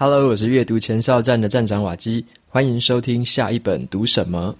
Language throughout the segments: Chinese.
Hello，我是阅读前哨站的站长瓦基，欢迎收听下一本读什么。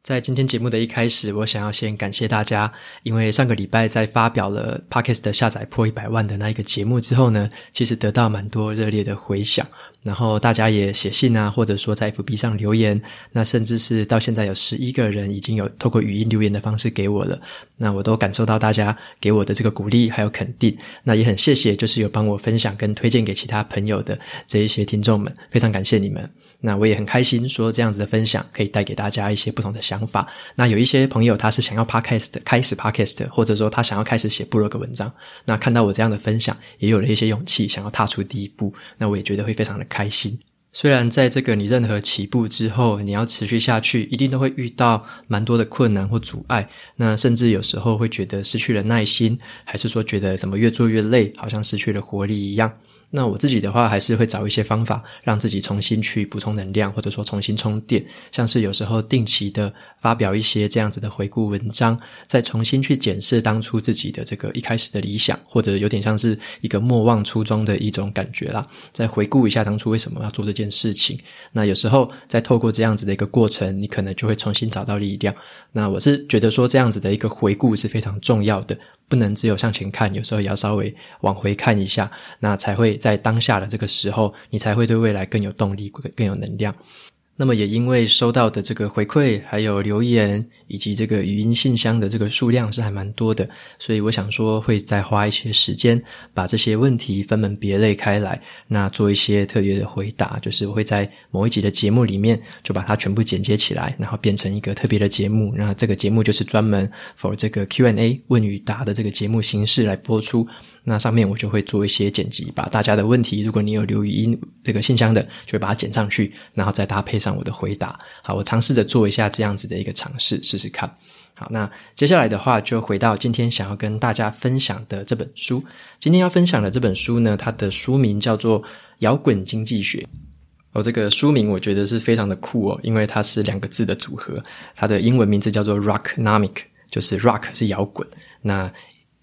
在今天节目的一开始，我想要先感谢大家，因为上个礼拜在发表了 Podcast 的下载破一百万的那一个节目之后呢，其实得到蛮多热烈的回响，然后大家也写信啊，或者说在 FB 上留言，那甚至是到现在有十一个人已经有透过语音留言的方式给我了，那我都感受到大家给我的这个鼓励还有肯定，那也很谢谢，就是有帮我分享跟推荐给其他朋友的这一些听众们，非常感谢你们。那我也很开心，说这样子的分享可以带给大家一些不同的想法。那有一些朋友他是想要 podcast 开始 podcast，或者说他想要开始写部落格文章。那看到我这样的分享，也有了一些勇气，想要踏出第一步。那我也觉得会非常的开心。虽然在这个你任何起步之后，你要持续下去，一定都会遇到蛮多的困难或阻碍。那甚至有时候会觉得失去了耐心，还是说觉得怎么越做越累，好像失去了活力一样。那我自己的话，还是会找一些方法，让自己重新去补充能量，或者说重新充电。像是有时候定期的发表一些这样子的回顾文章，再重新去检视当初自己的这个一开始的理想，或者有点像是一个莫忘初衷的一种感觉啦。再回顾一下当初为什么要做这件事情。那有时候再透过这样子的一个过程，你可能就会重新找到力量。那我是觉得说这样子的一个回顾是非常重要的。不能只有向前看，有时候也要稍微往回看一下，那才会在当下的这个时候，你才会对未来更有动力，更有能量。那么也因为收到的这个回馈，还有留言，以及这个语音信箱的这个数量是还蛮多的，所以我想说会再花一些时间，把这些问题分门别类开来，那做一些特别的回答，就是我会在某一集的节目里面就把它全部剪接起来，然后变成一个特别的节目。那这个节目就是专门 for 这个 Q&A 问与答的这个节目形式来播出。那上面我就会做一些剪辑，把大家的问题，如果你有留语音这个信箱的，就会把它剪上去，然后再搭配上我的回答。好，我尝试着做一下这样子的一个尝试，试试看。好，那接下来的话就回到今天想要跟大家分享的这本书。今天要分享的这本书呢，它的书名叫做《摇滚经济学》。哦，这个书名我觉得是非常的酷哦，因为它是两个字的组合，它的英文名字叫做 Rocknomic，就是 Rock 是摇滚，那。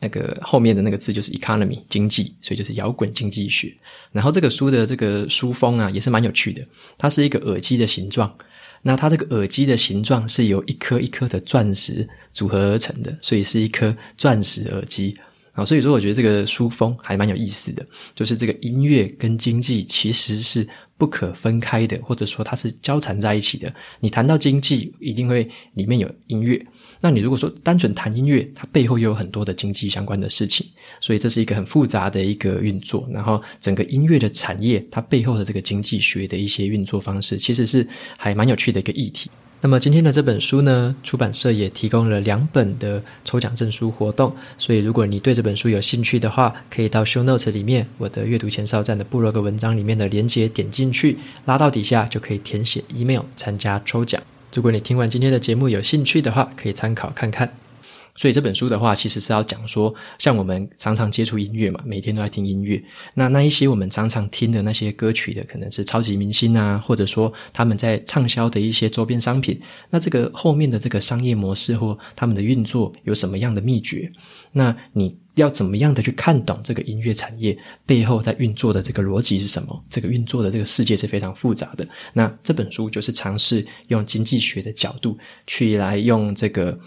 那个后面的那个字就是 economy 经济，所以就是摇滚经济学。然后这个书的这个书封啊，也是蛮有趣的。它是一个耳机的形状，那它这个耳机的形状是由一颗一颗的钻石组合而成的，所以是一颗钻石耳机啊。所以说，我觉得这个书封还蛮有意思的，就是这个音乐跟经济其实是不可分开的，或者说它是交缠在一起的。你谈到经济，一定会里面有音乐。那你如果说单纯谈音乐，它背后又有很多的经济相关的事情，所以这是一个很复杂的一个运作。然后整个音乐的产业，它背后的这个经济学的一些运作方式，其实是还蛮有趣的一个议题。那么今天的这本书呢，出版社也提供了两本的抽奖证书活动，所以如果你对这本书有兴趣的话，可以到 show notes 里面我的阅读前哨站的部落格文章里面的连接点进去，拉到底下就可以填写 email 参加抽奖。如果你听完今天的节目有兴趣的话，可以参考看看。所以这本书的话，其实是要讲说，像我们常常接触音乐嘛，每天都在听音乐。那那一些我们常常听的那些歌曲的，可能是超级明星啊，或者说他们在畅销的一些周边商品。那这个后面的这个商业模式或他们的运作有什么样的秘诀？那你要怎么样的去看懂这个音乐产业背后在运作的这个逻辑是什么？这个运作的这个世界是非常复杂的。那这本书就是尝试用经济学的角度去来用这个。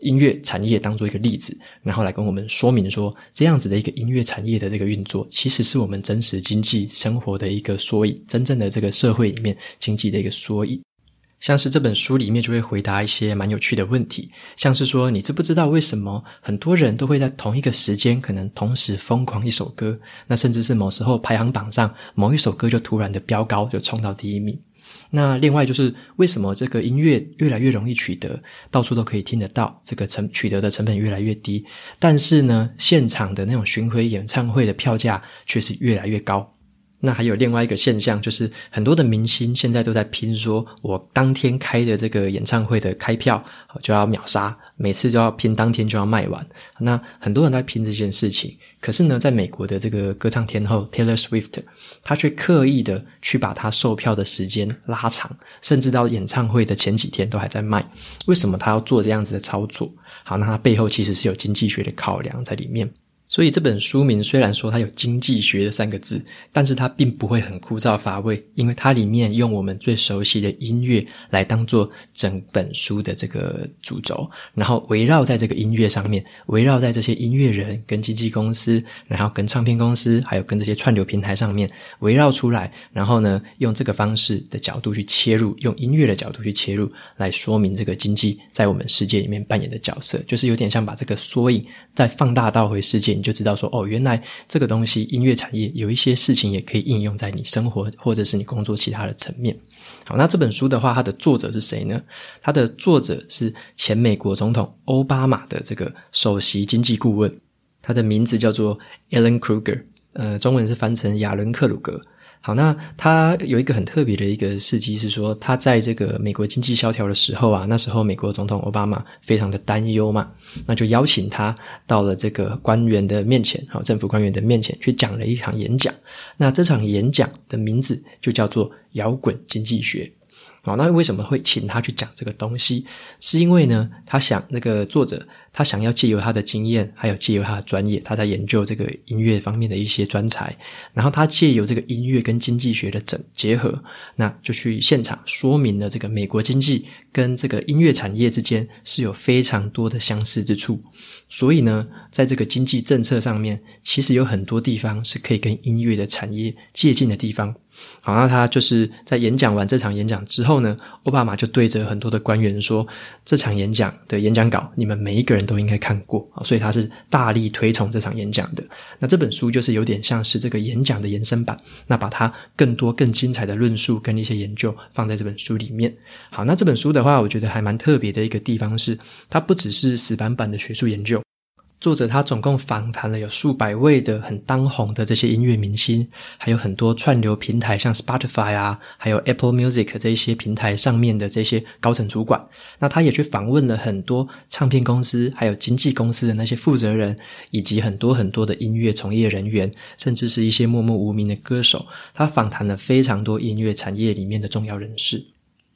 音乐产业当做一个例子，然后来跟我们说明说，这样子的一个音乐产业的这个运作，其实是我们真实经济生活的一个缩影，真正的这个社会里面经济的一个缩影。像是这本书里面就会回答一些蛮有趣的问题，像是说，你知不知道为什么很多人都会在同一个时间可能同时疯狂一首歌？那甚至是某时候排行榜上某一首歌就突然的飙高，就冲到第一名。那另外就是为什么这个音乐越来越容易取得，到处都可以听得到，这个成取得的成本越来越低，但是呢，现场的那种巡回演唱会的票价却是越来越高。那还有另外一个现象，就是很多的明星现在都在拼说，我当天开的这个演唱会的开票就要秒杀，每次就要拼当天就要卖完。那很多人都在拼这件事情，可是呢，在美国的这个歌唱天后 Taylor Swift，她却刻意的去把她售票的时间拉长，甚至到演唱会的前几天都还在卖。为什么她要做这样子的操作？好，那她背后其实是有经济学的考量在里面。所以这本书名虽然说它有经济学的三个字，但是它并不会很枯燥乏味，因为它里面用我们最熟悉的音乐来当做整本书的这个主轴，然后围绕在这个音乐上面，围绕在这些音乐人跟经纪公司，然后跟唱片公司，还有跟这些串流平台上面围绕出来，然后呢，用这个方式的角度去切入，用音乐的角度去切入，来说明这个经济在我们世界里面扮演的角色，就是有点像把这个缩影再放大到回世界。你就知道说哦，原来这个东西音乐产业有一些事情也可以应用在你生活或者是你工作其他的层面。好，那这本书的话，它的作者是谁呢？它的作者是前美国总统欧巴马的这个首席经济顾问，他的名字叫做 Alan Kruger，呃，中文是翻成亚伦克鲁格。好，那他有一个很特别的一个事迹是说，他在这个美国经济萧条的时候啊，那时候美国总统奥巴马非常的担忧嘛，那就邀请他到了这个官员的面前，好，政府官员的面前去讲了一场演讲。那这场演讲的名字就叫做“摇滚经济学”。好，那为什么会请他去讲这个东西？是因为呢，他想那个作者。他想要借由他的经验，还有借由他的专业，他在研究这个音乐方面的一些专才，然后他借由这个音乐跟经济学的整结合，那就去现场说明了这个美国经济跟这个音乐产业之间是有非常多的相似之处，所以呢，在这个经济政策上面，其实有很多地方是可以跟音乐的产业借鉴的地方。好，那他就是在演讲完这场演讲之后呢，奥巴马就对着很多的官员说：“这场演讲的演讲稿，你们每一个人都应该看过啊。”所以他是大力推崇这场演讲的。那这本书就是有点像是这个演讲的延伸版，那把它更多更精彩的论述跟一些研究放在这本书里面。好，那这本书的话，我觉得还蛮特别的一个地方是，它不只是死板板的学术研究。作者他总共访谈了有数百位的很当红的这些音乐明星，还有很多串流平台像 Spotify 啊，还有 Apple Music 这一些平台上面的这些高层主管。那他也去访问了很多唱片公司，还有经纪公司的那些负责人，以及很多很多的音乐从业人员，甚至是一些默默无名的歌手。他访谈了非常多音乐产业里面的重要人士。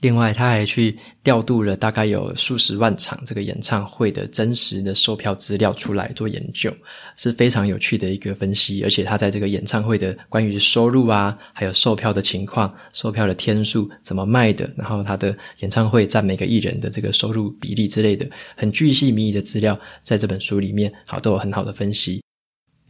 另外，他还去调度了大概有数十万场这个演唱会的真实的售票资料出来做研究，是非常有趣的一个分析。而且，他在这个演唱会的关于收入啊，还有售票的情况、售票的天数怎么卖的，然后他的演唱会占每个艺人的这个收入比例之类的，很巨细靡遗的资料，在这本书里面，好都有很好的分析。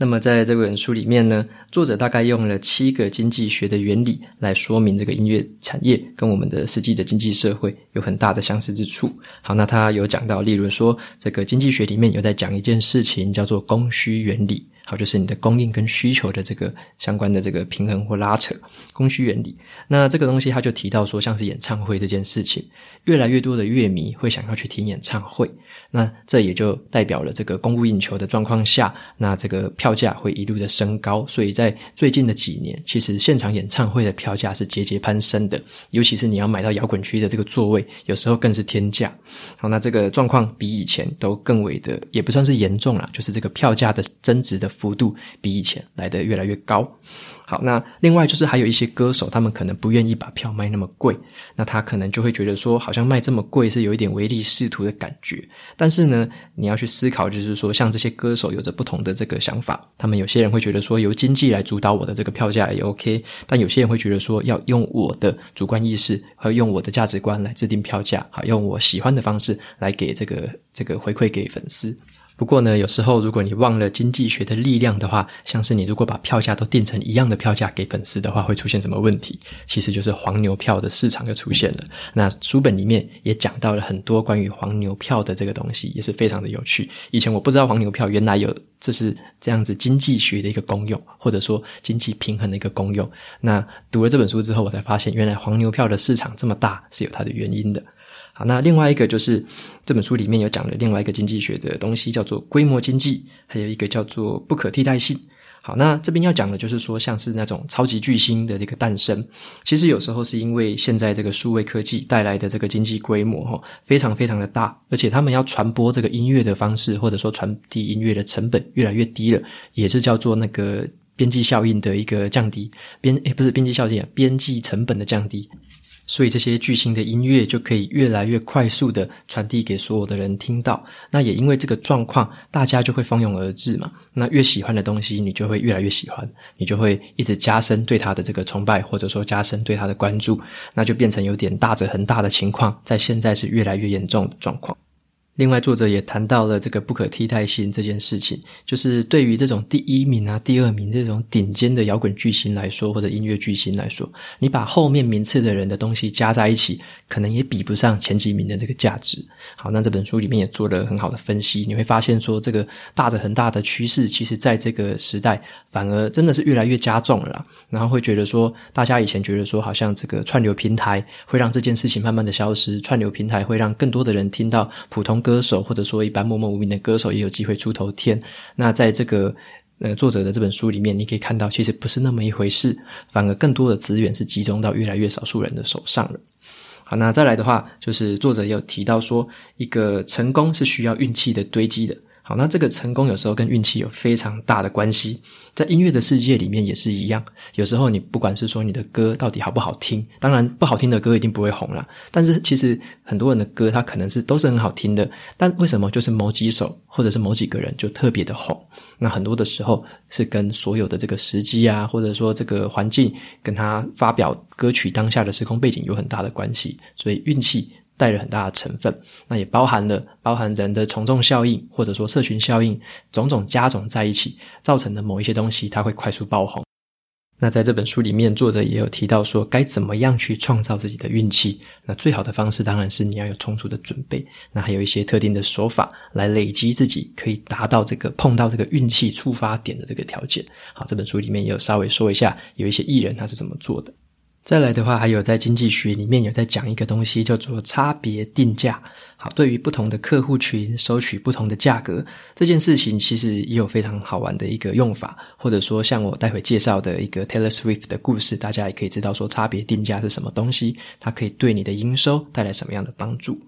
那么在这本书里面呢，作者大概用了七个经济学的原理来说明这个音乐产业跟我们的实际的经济社会有很大的相似之处。好，那他有讲到，例如说这个经济学里面有在讲一件事情，叫做供需原理。好，就是你的供应跟需求的这个相关的这个平衡或拉扯，供需原理。那这个东西他就提到说，像是演唱会这件事情，越来越多的乐迷会想要去听演唱会。那这也就代表了这个供不应求的状况下，那这个票价会一路的升高。所以在最近的几年，其实现场演唱会的票价是节节攀升的，尤其是你要买到摇滚区的这个座位，有时候更是天价。好，那这个状况比以前都更为的，也不算是严重啦，就是这个票价的增值的幅度比以前来得越来越高。好，那另外就是还有一些歌手，他们可能不愿意把票卖那么贵，那他可能就会觉得说，好像卖这么贵是有一点唯利是图的感觉。但是呢，你要去思考，就是说，像这些歌手有着不同的这个想法，他们有些人会觉得说，由经济来主导我的这个票价也 OK，但有些人会觉得说，要用我的主观意识和用我的价值观来制定票价，好，用我喜欢的方式来给这个这个回馈给粉丝。不过呢，有时候如果你忘了经济学的力量的话，像是你如果把票价都定成一样的票价给粉丝的话，会出现什么问题？其实就是黄牛票的市场就出现了。那书本里面也讲到了很多关于黄牛票的这个东西，也是非常的有趣。以前我不知道黄牛票原来有这是这样子经济学的一个功用，或者说经济平衡的一个功用。那读了这本书之后，我才发现原来黄牛票的市场这么大是有它的原因的。好，那另外一个就是这本书里面有讲了另外一个经济学的东西，叫做规模经济，还有一个叫做不可替代性。好，那这边要讲的就是说，像是那种超级巨星的这个诞生，其实有时候是因为现在这个数位科技带来的这个经济规模哈，非常非常的大，而且他们要传播这个音乐的方式，或者说传递音乐的成本越来越低了，也是叫做那个边际效应的一个降低，边诶不是边际效应啊，边际成本的降低。所以这些巨星的音乐就可以越来越快速的传递给所有的人听到。那也因为这个状况，大家就会蜂拥而至嘛。那越喜欢的东西，你就会越来越喜欢，你就会一直加深对他的这个崇拜，或者说加深对他的关注，那就变成有点大着很大的情况，在现在是越来越严重的状况。另外，作者也谈到了这个不可替代性这件事情，就是对于这种第一名啊、第二名这种顶尖的摇滚巨星来说，或者音乐巨星来说，你把后面名次的人的东西加在一起，可能也比不上前几名的这个价值。好，那这本书里面也做了很好的分析，你会发现说，这个大者恒大的趋势，其实在这个时代反而真的是越来越加重了。然后会觉得说，大家以前觉得说，好像这个串流平台会让这件事情慢慢的消失，串流平台会让更多的人听到普通歌手或者说一般默默无名的歌手也有机会出头天。那在这个呃作者的这本书里面，你可以看到，其实不是那么一回事，反而更多的资源是集中到越来越少数人的手上了。好，那再来的话，就是作者有提到说，一个成功是需要运气的堆积的。好，那这个成功有时候跟运气有非常大的关系，在音乐的世界里面也是一样。有时候你不管是说你的歌到底好不好听，当然不好听的歌一定不会红了。但是其实很多人的歌，它可能是都是很好听的，但为什么就是某几首或者是某几个人就特别的红？那很多的时候是跟所有的这个时机啊，或者说这个环境跟他发表歌曲当下的时空背景有很大的关系，所以运气。带了很大的成分，那也包含了包含人的从众效应，或者说社群效应，种种加总在一起，造成的某一些东西，它会快速爆红。那在这本书里面，作者也有提到说，该怎么样去创造自己的运气。那最好的方式当然是你要有充足的准备，那还有一些特定的手法来累积自己可以达到这个碰到这个运气触发点的这个条件。好，这本书里面也有稍微说一下，有一些艺人他是怎么做的。再来的话，还有在经济学里面有在讲一个东西，叫做差别定价。好，对于不同的客户群收取不同的价格，这件事情其实也有非常好玩的一个用法，或者说像我待会介绍的一个 Taylor Swift 的故事，大家也可以知道说差别定价是什么东西，它可以对你的营收带来什么样的帮助。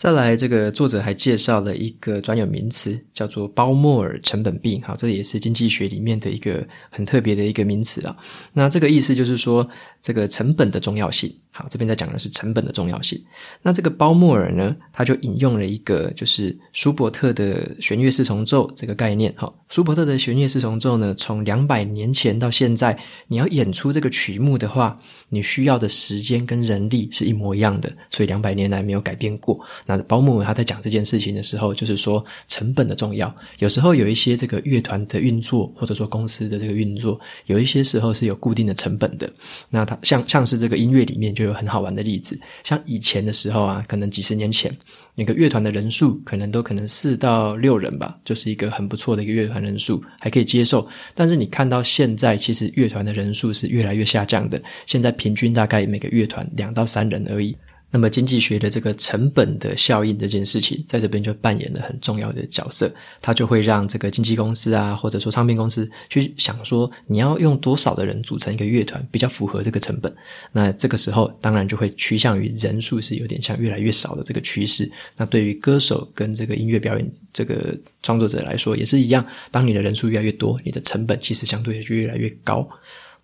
再来，这个作者还介绍了一个专有名词，叫做包莫尔成本病。哈，这也是经济学里面的一个很特别的一个名词啊。那这个意思就是说，这个成本的重要性。这边在讲的是成本的重要性。那这个鲍莫尔呢，他就引用了一个就是舒伯特的弦乐四重奏这个概念。哈，舒伯特的弦乐四重奏呢，从两百年前到现在，你要演出这个曲目的话，你需要的时间跟人力是一模一样的，所以两百年来没有改变过。那鲍莫尔他在讲这件事情的时候，就是说成本的重要。有时候有一些这个乐团的运作，或者说公司的这个运作，有一些时候是有固定的成本的。那他像像是这个音乐里面就有很好玩的例子，像以前的时候啊，可能几十年前，每个乐团的人数可能都可能四到六人吧，就是一个很不错的一个乐团人数，还可以接受。但是你看到现在，其实乐团的人数是越来越下降的，现在平均大概每个乐团两到三人而已。那么经济学的这个成本的效应这件事情，在这边就扮演了很重要的角色。它就会让这个经纪公司啊，或者说唱片公司去想说，你要用多少的人组成一个乐团，比较符合这个成本。那这个时候，当然就会趋向于人数是有点像越来越少的这个趋势。那对于歌手跟这个音乐表演这个创作者来说，也是一样。当你的人数越来越多，你的成本其实相对就越来越高。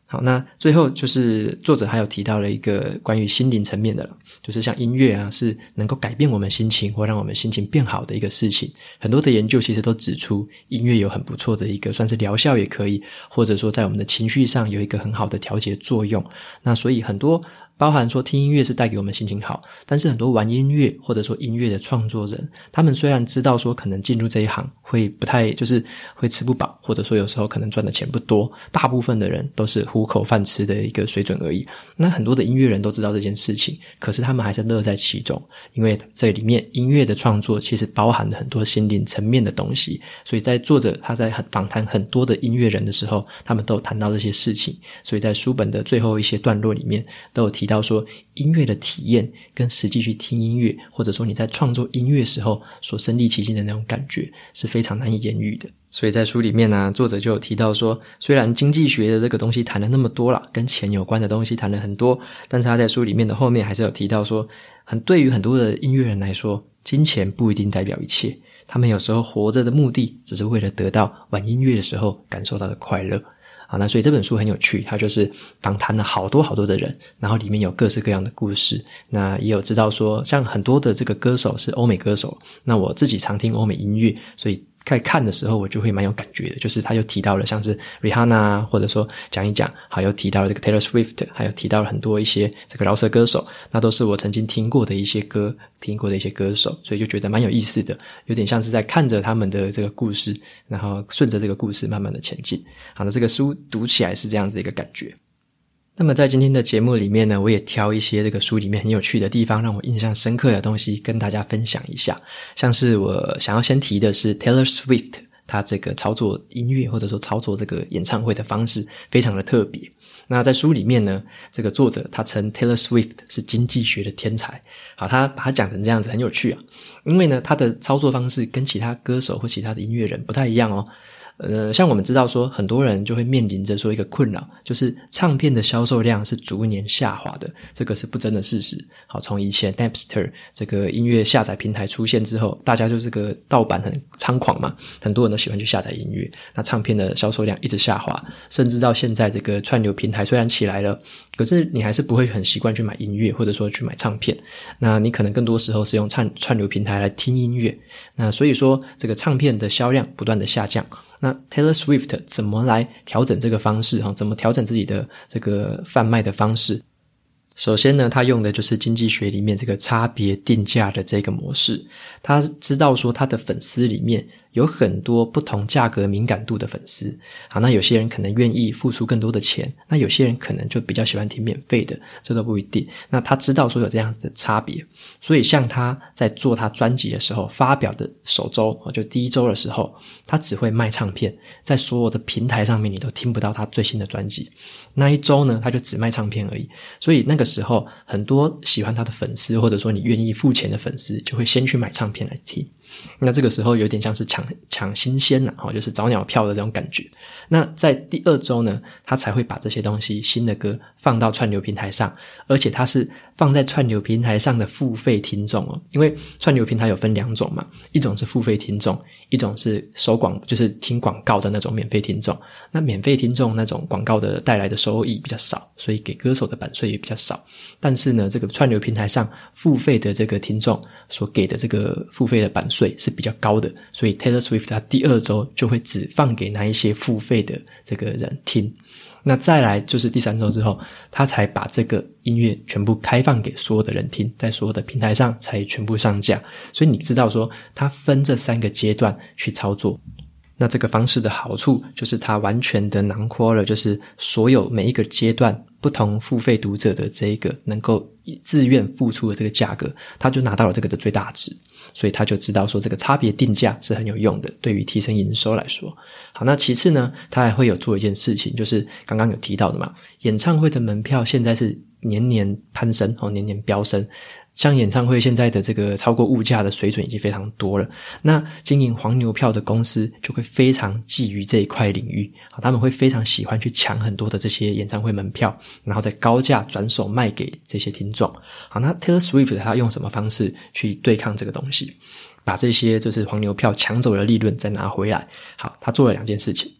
好，那最后就是作者还有提到了一个关于心灵层面的了，就是像音乐啊，是能够改变我们心情或让我们心情变好的一个事情。很多的研究其实都指出，音乐有很不错的一个算是疗效也可以，或者说在我们的情绪上有一个很好的调节作用。那所以很多。包含说听音乐是带给我们心情好，但是很多玩音乐或者说音乐的创作人，他们虽然知道说可能进入这一行会不太，就是会吃不饱，或者说有时候可能赚的钱不多，大部分的人都是糊口饭吃的一个水准而已。那很多的音乐人都知道这件事情，可是他们还是乐在其中，因为这里面音乐的创作其实包含了很多心灵层面的东西。所以在作者他在访谈很多的音乐人的时候，他们都有谈到这些事情。所以在书本的最后一些段落里面都有提。提到说，音乐的体验跟实际去听音乐，或者说你在创作音乐时候所身临其境的那种感觉，是非常难以言喻的。所以在书里面呢，作者就有提到说，虽然经济学的这个东西谈了那么多了，跟钱有关的东西谈了很多，但是他在书里面的后面还是有提到说，很对于很多的音乐人来说，金钱不一定代表一切。他们有时候活着的目的，只是为了得到玩音乐的时候感受到的快乐。啊，那所以这本书很有趣，它就是访谈了好多好多的人，然后里面有各式各样的故事。那也有知道说，像很多的这个歌手是欧美歌手，那我自己常听欧美音乐，所以。在看的时候，我就会蛮有感觉的。就是他又提到了像是 Rihanna，或者说讲一讲，还有提到了这个 Taylor Swift，还有提到了很多一些这个饶舌歌手，那都是我曾经听过的一些歌，听过的一些歌手，所以就觉得蛮有意思的，有点像是在看着他们的这个故事，然后顺着这个故事慢慢的前进。好，那这个书读起来是这样子一个感觉。那么在今天的节目里面呢，我也挑一些这个书里面很有趣的地方，让我印象深刻的东西跟大家分享一下。像是我想要先提的是 Taylor Swift，他这个操作音乐或者说操作这个演唱会的方式非常的特别。那在书里面呢，这个作者他称 Taylor Swift 是经济学的天才。好，他把他讲成这样子很有趣啊，因为呢，他的操作方式跟其他歌手或其他的音乐人不太一样哦。呃，像我们知道说，很多人就会面临着说一个困扰，就是唱片的销售量是逐年下滑的，这个是不争的事实。好，从以前 Napster 这个音乐下载平台出现之后，大家就这个盗版很猖狂嘛，很多人都喜欢去下载音乐，那唱片的销售量一直下滑，甚至到现在这个串流平台虽然起来了，可是你还是不会很习惯去买音乐，或者说去买唱片，那你可能更多时候是用串串流平台来听音乐，那所以说这个唱片的销量不断的下降。那 Taylor Swift 怎么来调整这个方式？哈，怎么调整自己的这个贩卖的方式？首先呢，他用的就是经济学里面这个差别定价的这个模式。他知道说，他的粉丝里面有很多不同价格敏感度的粉丝。好，那有些人可能愿意付出更多的钱，那有些人可能就比较喜欢听免费的，这都不一定。那他知道说有这样子的差别，所以像他在做他专辑的时候，发表的首周，就第一周的时候，他只会卖唱片，在所有的平台上面你都听不到他最新的专辑。那一周呢，他就只卖唱片而已。所以那个时候，很多喜欢他的粉丝，或者说你愿意付钱的粉丝，就会先去买唱片来听。那这个时候有点像是抢抢新鲜呐，哈，就是找鸟票的这种感觉。那在第二周呢，他才会把这些东西新的歌放到串流平台上，而且他是放在串流平台上的付费听众哦。因为串流平台有分两种嘛，一种是付费听众，一种是收广，就是听广告的那种免费听众。那免费听众那种广告的带来的收益比较少，所以给歌手的版税也比较少。但是呢，这个串流平台上付费的这个听众所给的这个付费的版税是比较高的，所以 Taylor Swift 他第二周就会只放给那一些付费的这个人听。那再来就是第三周之后，他才把这个音乐全部开放给所有的人听，在所有的平台上才全部上架。所以你知道说，他分这三个阶段去操作。那这个方式的好处就是，它完全的囊括了，就是所有每一个阶段不同付费读者的这一个能够自愿付出的这个价格，他就拿到了这个的最大值。所以他就知道说，这个差别定价是很有用的，对于提升营收来说。好，那其次呢，他还会有做一件事情，就是刚刚有提到的嘛，演唱会的门票现在是年年攀升哦，年年飙升。像演唱会现在的这个超过物价的水准已经非常多了，那经营黄牛票的公司就会非常觊觎这一块领域，好，他们会非常喜欢去抢很多的这些演唱会门票，然后再高价转手卖给这些听众。好，那 Taylor Swift 他用什么方式去对抗这个东西，把这些就是黄牛票抢走的利润再拿回来？好，他做了两件事情。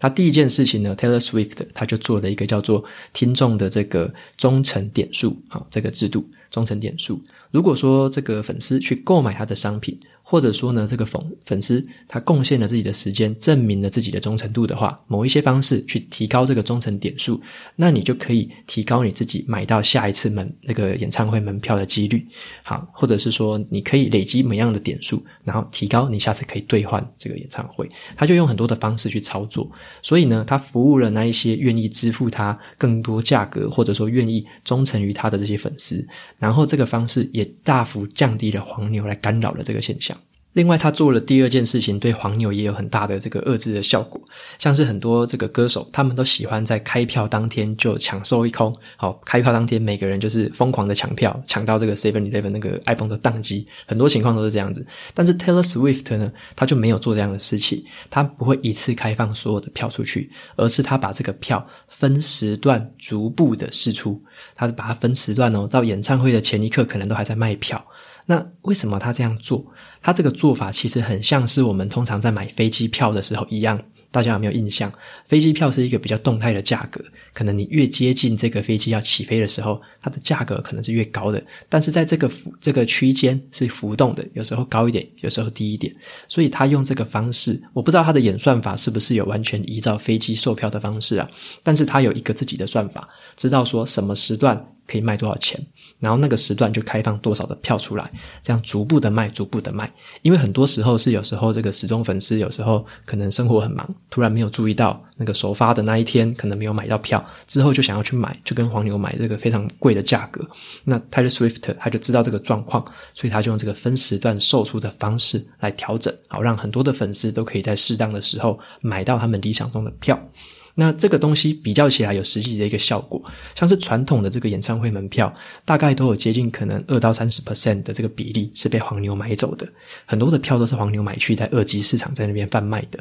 他第一件事情呢，Taylor Swift 他就做了一个叫做听众的这个忠诚点数，好，这个制度。忠诚点数，如果说这个粉丝去购买他的商品，或者说呢，这个粉粉丝他贡献了自己的时间，证明了自己的忠诚度的话，某一些方式去提高这个忠诚点数，那你就可以提高你自己买到下一次门那个演唱会门票的几率。好，或者是说你可以累积某样的点数，然后提高你下次可以兑换这个演唱会。他就用很多的方式去操作，所以呢，他服务了那一些愿意支付他更多价格，或者说愿意忠诚于他的这些粉丝，然后这个方式也大幅降低了黄牛来干扰的这个现象。另外，他做了第二件事情，对黄牛也有很大的这个遏制的效果。像是很多这个歌手，他们都喜欢在开票当天就抢售一空。好，开票当天，每个人就是疯狂的抢票，抢到这个 Seven Eleven 那个 iPhone 的宕机。很多情况都是这样子。但是 Taylor Swift 呢，他就没有做这样的事情。他不会一次开放所有的票出去，而是他把这个票分时段逐步的释出。他是把它分时段哦，到演唱会的前一刻，可能都还在卖票。那为什么他这样做？他这个做法其实很像是我们通常在买飞机票的时候一样，大家有没有印象？飞机票是一个比较动态的价格，可能你越接近这个飞机要起飞的时候，它的价格可能是越高的。但是在这个这个区间是浮动的，有时候高一点，有时候低一点。所以他用这个方式，我不知道他的演算法是不是有完全依照飞机售票的方式啊？但是他有一个自己的算法，知道说什么时段可以卖多少钱。然后那个时段就开放多少的票出来，这样逐步的卖，逐步的卖。因为很多时候是有时候这个死忠粉丝有时候可能生活很忙，突然没有注意到那个首发的那一天可能没有买到票，之后就想要去买，就跟黄牛买这个非常贵的价格。那 Taylor Swift 他就知道这个状况，所以他就用这个分时段售出的方式来调整，好让很多的粉丝都可以在适当的时候买到他们理想中的票。那这个东西比较起来有实际的一个效果，像是传统的这个演唱会门票，大概都有接近可能二到三十 percent 的这个比例是被黄牛买走的，很多的票都是黄牛买去在二级市场在那边贩卖的。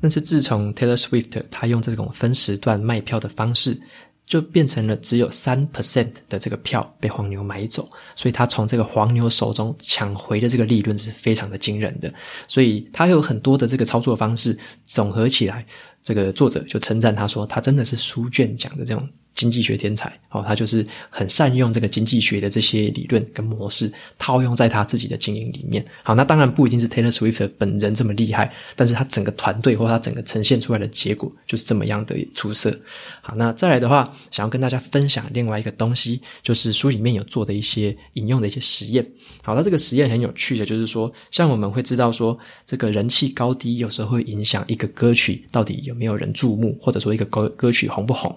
但是自从 Taylor Swift 他用这种分时段卖票的方式，就变成了只有三 percent 的这个票被黄牛买走，所以他从这个黄牛手中抢回的这个利润是非常的惊人的。所以他有很多的这个操作方式总合起来。这个作者就称赞他说，他真的是书卷讲的这种经济学天才哦，他就是很善用这个经济学的这些理论跟模式套用在他自己的经营里面。好，那当然不一定是 Taylor Swift 本人这么厉害，但是他整个团队或他整个呈现出来的结果就是这么样的出色。好，那再来的话，想要跟大家分享另外一个东西，就是书里面有做的一些引用的一些实验。好，那这个实验很有趣的，就是说，像我们会知道说，这个人气高低有时候会影响一个歌曲到底有没有人注目，或者说一个歌歌曲红不红。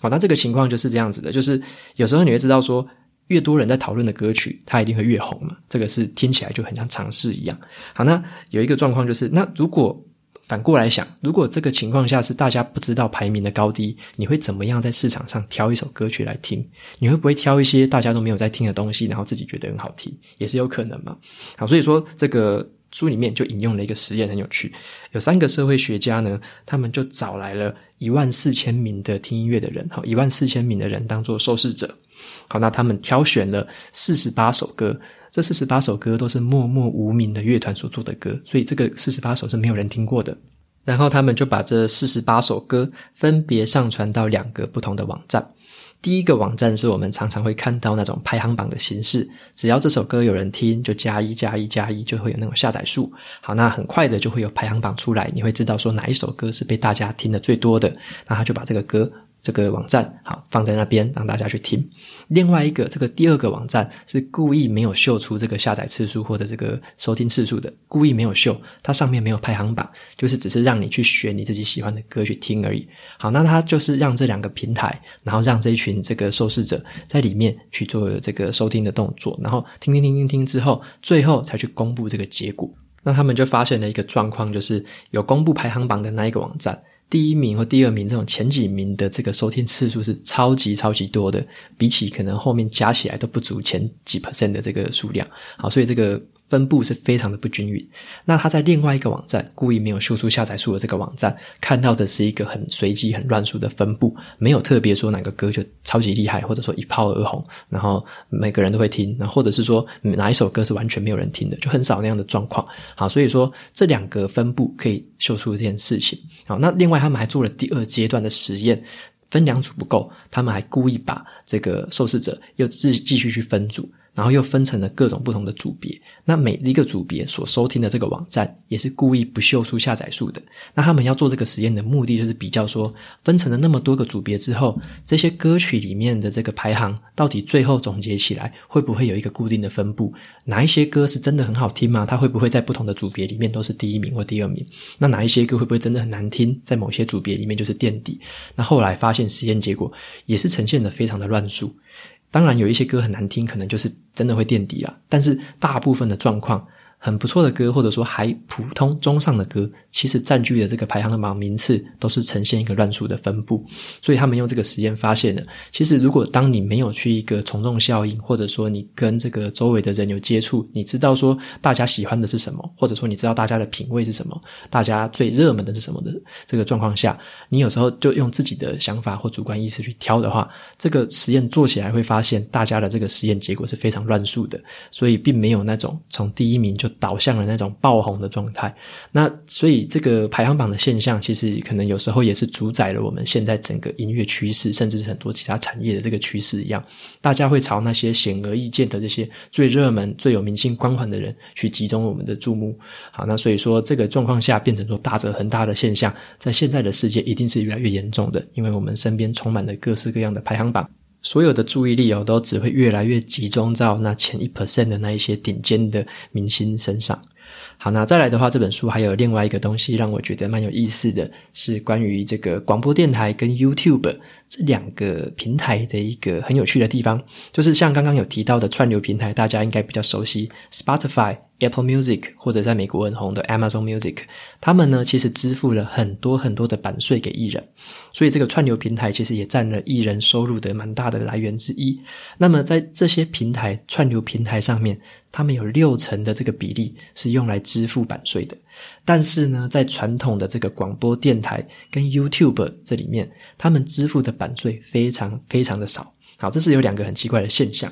好，那这个情况就是这样子的，就是有时候你会知道说，越多人在讨论的歌曲，它一定会越红嘛。这个是听起来就很像常识一样。好，那有一个状况就是，那如果反过来想，如果这个情况下是大家不知道排名的高低，你会怎么样在市场上挑一首歌曲来听？你会不会挑一些大家都没有在听的东西，然后自己觉得很好听，也是有可能嘛？好，所以说这个书里面就引用了一个实验，很有趣。有三个社会学家呢，他们就找来了一万四千名的听音乐的人，好，一万四千名的人当做受试者。好，那他们挑选了四十八首歌。这四十八首歌都是默默无名的乐团所做的歌，所以这个四十八首是没有人听过的。然后他们就把这四十八首歌分别上传到两个不同的网站。第一个网站是我们常常会看到那种排行榜的形式，只要这首歌有人听，就加一加一加一，就会有那种下载数。好，那很快的就会有排行榜出来，你会知道说哪一首歌是被大家听的最多的，那他就把这个歌。这个网站好放在那边让大家去听。另外一个，这个第二个网站是故意没有秀出这个下载次数或者这个收听次数的，故意没有秀，它上面没有排行榜，就是只是让你去选你自己喜欢的歌去听而已。好，那它就是让这两个平台，然后让这一群这个受试者在里面去做这个收听的动作，然后听听听听听之后，最后才去公布这个结果。那他们就发现了一个状况，就是有公布排行榜的那一个网站。第一名或第二名这种前几名的这个收听次数是超级超级多的，比起可能后面加起来都不足前几 percent 的这个数量。好，所以这个。分布是非常的不均匀。那他在另外一个网站故意没有秀出下载数的这个网站，看到的是一个很随机、很乱数的分布，没有特别说哪个歌就超级厉害，或者说一炮而红，然后每个人都会听，然后或者是说哪一首歌是完全没有人听的，就很少那样的状况。好，所以说这两个分布可以秀出这件事情。好，那另外他们还做了第二阶段的实验，分两组不够，他们还故意把这个受试者又自己继续去分组。然后又分成了各种不同的组别，那每一个组别所收听的这个网站也是故意不秀出下载数的。那他们要做这个实验的目的就是比较说，分成了那么多个组别之后，这些歌曲里面的这个排行到底最后总结起来会不会有一个固定的分布？哪一些歌是真的很好听吗？它会不会在不同的组别里面都是第一名或第二名？那哪一些歌会不会真的很难听，在某些组别里面就是垫底？那后来发现实验结果也是呈现的非常的乱数。当然有一些歌很难听，可能就是真的会垫底了。但是大部分的状况，很不错的歌，或者说还普通中上的歌，其实占据的这个排行榜名次都是呈现一个乱数的分布。所以他们用这个实验发现了，其实如果当你没有去一个从众效应，或者说你跟这个周围的人有接触，你知道说大家喜欢的是什么，或者说你知道大家的品味是什么，大家最热门的是什么的这个状况下，你有时候就用自己的想法或主观意识去挑的话，这个实验做起来会发现，大家的这个实验结果是非常乱数的，所以并没有那种从第一名就导向了那种爆红的状态，那所以这个排行榜的现象，其实可能有时候也是主宰了我们现在整个音乐趋势，甚至是很多其他产业的这个趋势一样。大家会朝那些显而易见的这些最热门、最有明星光环的人去集中我们的注目。好，那所以说这个状况下变成说大者恒大的现象，在现在的世界一定是越来越严重的，因为我们身边充满了各式各样的排行榜。所有的注意力哦，都只会越来越集中到那前一 percent 的那一些顶尖的明星身上。好，那再来的话，这本书还有另外一个东西让我觉得蛮有意思的，是关于这个广播电台跟 YouTube 这两个平台的一个很有趣的地方，就是像刚刚有提到的串流平台，大家应该比较熟悉 Spotify。Apple Music 或者在美国很红的 Amazon Music，他们呢其实支付了很多很多的版税给艺人，所以这个串流平台其实也占了艺人收入的蛮大的来源之一。那么在这些平台串流平台上面，他们有六成的这个比例是用来支付版税的。但是呢，在传统的这个广播电台跟 YouTube 这里面，他们支付的版税非常非常的少。好，这是有两个很奇怪的现象。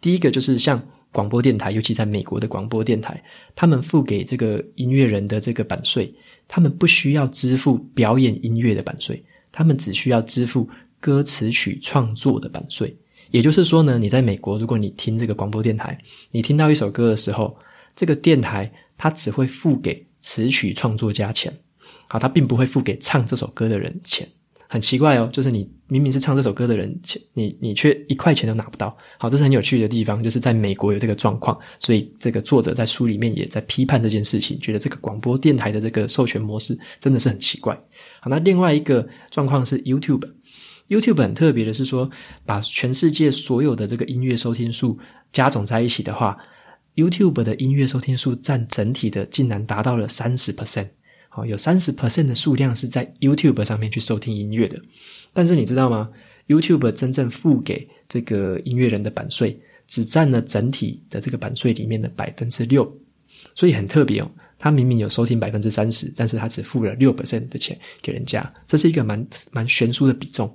第一个就是像。广播电台，尤其在美国的广播电台，他们付给这个音乐人的这个版税，他们不需要支付表演音乐的版税，他们只需要支付歌词曲创作的版税。也就是说呢，你在美国，如果你听这个广播电台，你听到一首歌的时候，这个电台它只会付给词曲创作家钱，好，它并不会付给唱这首歌的人钱。很奇怪哦，就是你明明是唱这首歌的人，你你却一块钱都拿不到。好，这是很有趣的地方，就是在美国有这个状况，所以这个作者在书里面也在批判这件事情，觉得这个广播电台的这个授权模式真的是很奇怪。好，那另外一个状况是 YouTube，YouTube 很特别的是说，把全世界所有的这个音乐收听数加总在一起的话，YouTube 的音乐收听数占整体的竟然达到了三十 percent。好，有三十 percent 的数量是在 YouTube 上面去收听音乐的，但是你知道吗？YouTube 真正付给这个音乐人的版税，只占了整体的这个版税里面的百分之六，所以很特别哦。他明明有收听百分之三十，但是他只付了六 percent 的钱给人家，这是一个蛮蛮悬殊的比重。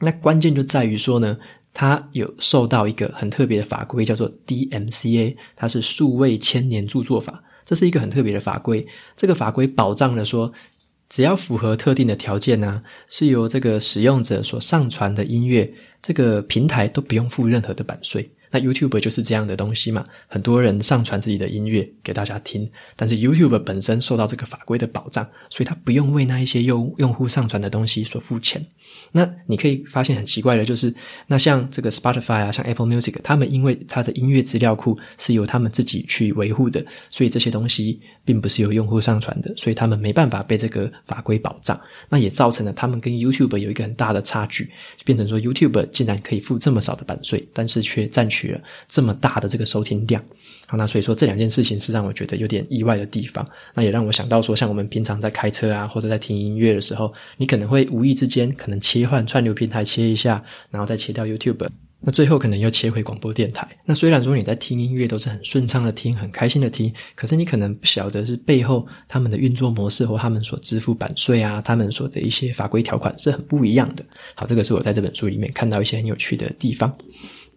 那关键就在于说呢，他有受到一个很特别的法规，叫做 DMCA，它是数位千年著作法。这是一个很特别的法规，这个法规保障了说，只要符合特定的条件呢，是由这个使用者所上传的音乐，这个平台都不用付任何的版税。那 YouTube 就是这样的东西嘛，很多人上传自己的音乐给大家听，但是 YouTube 本身受到这个法规的保障，所以它不用为那一些用用户上传的东西所付钱。那你可以发现很奇怪的就是，那像这个 Spotify 啊，像 Apple Music，他们因为它的音乐资料库是由他们自己去维护的，所以这些东西并不是由用户上传的，所以他们没办法被这个法规保障。那也造成了他们跟 YouTube 有一个很大的差距，变成说 YouTube 竟然可以付这么少的版税，但是却占据取了这么大的这个收听量。好，那所以说这两件事情是让我觉得有点意外的地方。那也让我想到说，像我们平常在开车啊，或者在听音乐的时候，你可能会无意之间可能切换串流平台切一下，然后再切掉 YouTube，那最后可能又切回广播电台。那虽然说你在听音乐都是很顺畅的听，很开心的听，可是你可能不晓得是背后他们的运作模式或他们所支付版税啊，他们所的一些法规条款是很不一样的。好，这个是我在这本书里面看到一些很有趣的地方。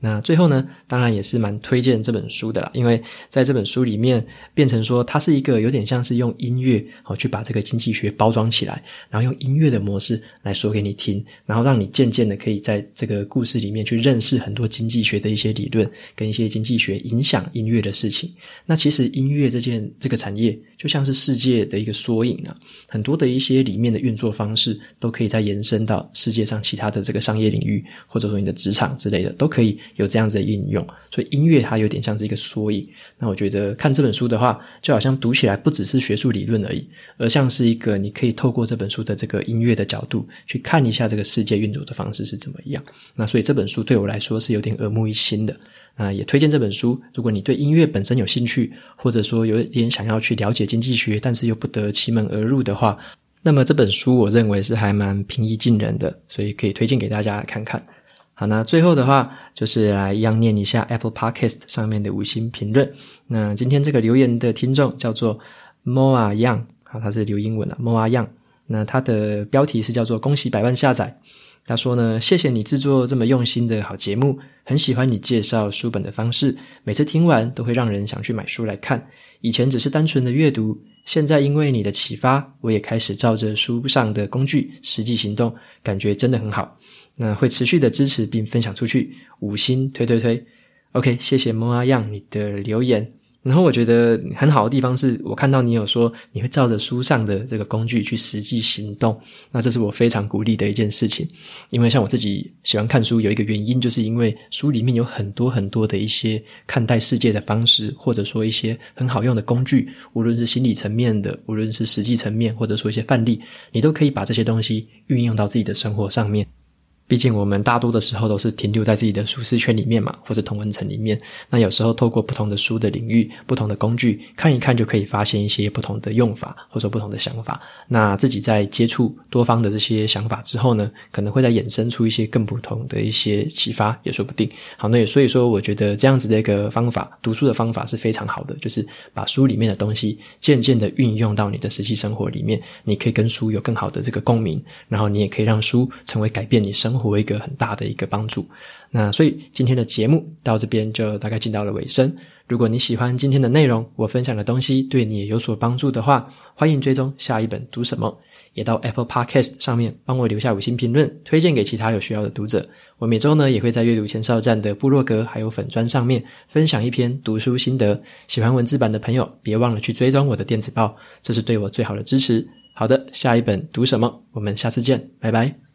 那最后呢，当然也是蛮推荐这本书的啦，因为在这本书里面变成说，它是一个有点像是用音乐哦去把这个经济学包装起来，然后用音乐的模式来说给你听，然后让你渐渐的可以在这个故事里面去认识很多经济学的一些理论跟一些经济学影响音乐的事情。那其实音乐这件这个产业就像是世界的一个缩影啊，很多的一些里面的运作方式都可以再延伸到世界上其他的这个商业领域，或者说你的职场之类的都可以。有这样子的应用，所以音乐它有点像是一个缩影。那我觉得看这本书的话，就好像读起来不只是学术理论而已，而像是一个你可以透过这本书的这个音乐的角度去看一下这个世界运作的方式是怎么样。那所以这本书对我来说是有点耳目一新的。啊、也推荐这本书。如果你对音乐本身有兴趣，或者说有一点想要去了解经济学，但是又不得其门而入的话，那么这本书我认为是还蛮平易近人的，所以可以推荐给大家看看。好，那最后的话就是来一样念一下 Apple Podcast 上面的五星评论。那今天这个留言的听众叫做 Moa Young，好，他是留英文的，Moa Young。那他的标题是叫做“恭喜百万下载”。他说呢，谢谢你制作这么用心的好节目，很喜欢你介绍书本的方式，每次听完都会让人想去买书来看。以前只是单纯的阅读，现在因为你的启发，我也开始照着书上的工具实际行动，感觉真的很好。那会持续的支持并分享出去，五星推推推。OK，谢谢摩阿样你的留言。然后我觉得很好的地方是，我看到你有说你会照着书上的这个工具去实际行动，那这是我非常鼓励的一件事情。因为像我自己喜欢看书，有一个原因就是因为书里面有很多很多的一些看待世界的方式，或者说一些很好用的工具，无论是心理层面的，无论是实际层面，或者说一些范例，你都可以把这些东西运用到自己的生活上面。毕竟我们大多的时候都是停留在自己的舒适圈里面嘛，或者同温层里面。那有时候透过不同的书的领域、不同的工具看一看，就可以发现一些不同的用法，或者说不同的想法。那自己在接触多方的这些想法之后呢，可能会再衍生出一些更不同的一些启发，也说不定。好，那也所以说，我觉得这样子的一个方法，读书的方法是非常好的，就是把书里面的东西渐渐的运用到你的实际生活里面，你可以跟书有更好的这个共鸣，然后你也可以让书成为改变你生活。活一个很大的一个帮助，那所以今天的节目到这边就大概进到了尾声。如果你喜欢今天的内容，我分享的东西对你也有所帮助的话，欢迎追踪下一本读什么，也到 Apple Podcast 上面帮我留下五星评论，推荐给其他有需要的读者。我每周呢也会在阅读前哨站的部落格还有粉砖上面分享一篇读书心得。喜欢文字版的朋友，别忘了去追踪我的电子报，这是对我最好的支持。好的，下一本读什么？我们下次见，拜拜。